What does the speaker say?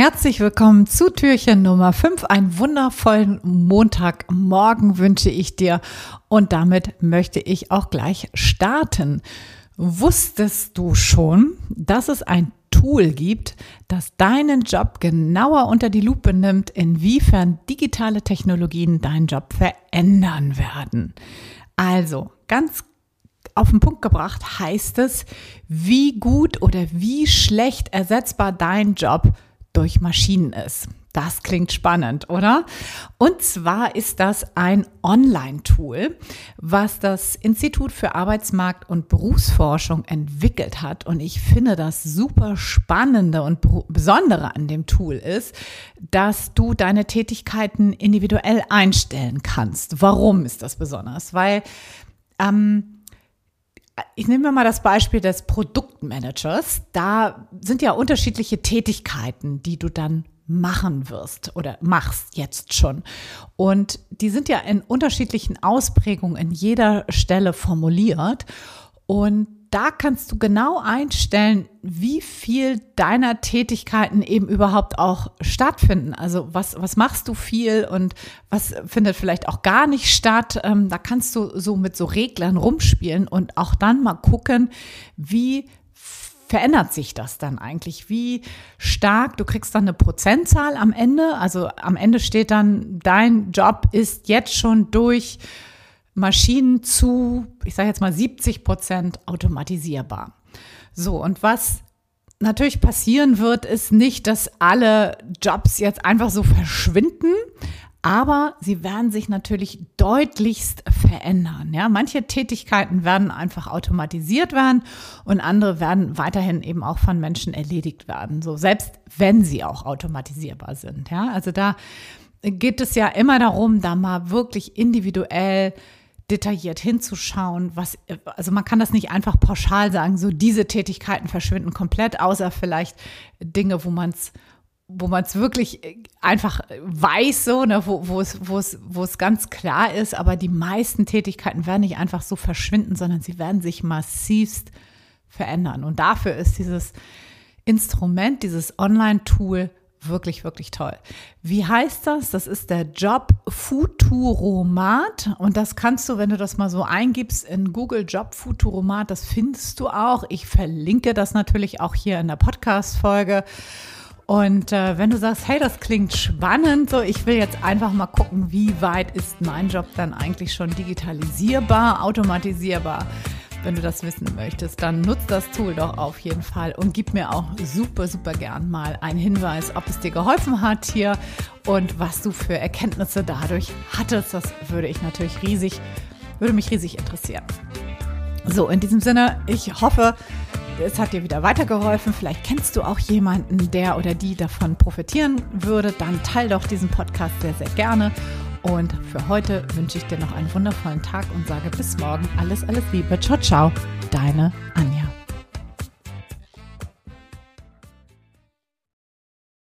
Herzlich willkommen zu Türchen Nummer 5. Einen wundervollen Montagmorgen wünsche ich dir und damit möchte ich auch gleich starten. Wusstest du schon, dass es ein Tool gibt, das deinen Job genauer unter die Lupe nimmt, inwiefern digitale Technologien deinen Job verändern werden? Also, ganz auf den Punkt gebracht heißt es, wie gut oder wie schlecht ersetzbar dein Job ist durch Maschinen ist. Das klingt spannend, oder? Und zwar ist das ein Online-Tool, was das Institut für Arbeitsmarkt und Berufsforschung entwickelt hat. Und ich finde das super spannende und besondere an dem Tool ist, dass du deine Tätigkeiten individuell einstellen kannst. Warum ist das besonders? Weil ähm, ich nehme mal das Beispiel des Produktmanagers. Da sind ja unterschiedliche Tätigkeiten, die du dann machen wirst oder machst jetzt schon. Und die sind ja in unterschiedlichen Ausprägungen in jeder Stelle formuliert. Und da kannst du genau einstellen, wie viel deiner Tätigkeiten eben überhaupt auch stattfinden. Also was, was machst du viel und was findet vielleicht auch gar nicht statt. Ähm, da kannst du so mit so Reglern rumspielen und auch dann mal gucken, wie verändert sich das dann eigentlich? Wie stark? Du kriegst dann eine Prozentzahl am Ende. Also am Ende steht dann, dein Job ist jetzt schon durch Maschinen zu, ich sage jetzt mal 70 Prozent automatisierbar. So, und was natürlich passieren wird, ist nicht, dass alle Jobs jetzt einfach so verschwinden, aber sie werden sich natürlich deutlichst verändern. Ja, manche Tätigkeiten werden einfach automatisiert werden und andere werden weiterhin eben auch von Menschen erledigt werden. So selbst wenn sie auch automatisierbar sind. Ja, also da geht es ja immer darum, da mal wirklich individuell detailliert hinzuschauen, was, also man kann das nicht einfach pauschal sagen, so diese Tätigkeiten verschwinden komplett, außer vielleicht Dinge, wo man es wo man es wirklich einfach weiß, so, ne, wo, wo, es, ganz klar ist, aber die meisten Tätigkeiten werden nicht einfach so verschwinden, sondern sie werden sich massivst verändern. Und dafür ist dieses Instrument, dieses Online-Tool wirklich, wirklich toll. Wie heißt das? Das ist der Job Futuromat und das kannst du, wenn du das mal so eingibst in Google Job Futuromat, das findest du auch. Ich verlinke das natürlich auch hier in der Podcast-Folge. Und äh, wenn du sagst, hey, das klingt spannend, so ich will jetzt einfach mal gucken, wie weit ist mein Job dann eigentlich schon digitalisierbar, automatisierbar, wenn du das wissen möchtest, dann nutzt das Tool doch auf jeden Fall und gib mir auch super, super gern mal einen Hinweis, ob es dir geholfen hat hier und was du für Erkenntnisse dadurch hattest. Das würde ich natürlich riesig, würde mich riesig interessieren. So, in diesem Sinne, ich hoffe, es hat dir wieder weitergeholfen. Vielleicht kennst du auch jemanden, der oder die davon profitieren würde. Dann teil doch diesen Podcast sehr, sehr gerne. Und für heute wünsche ich dir noch einen wundervollen Tag und sage bis morgen alles, alles Liebe. Ciao, ciao, deine Anja.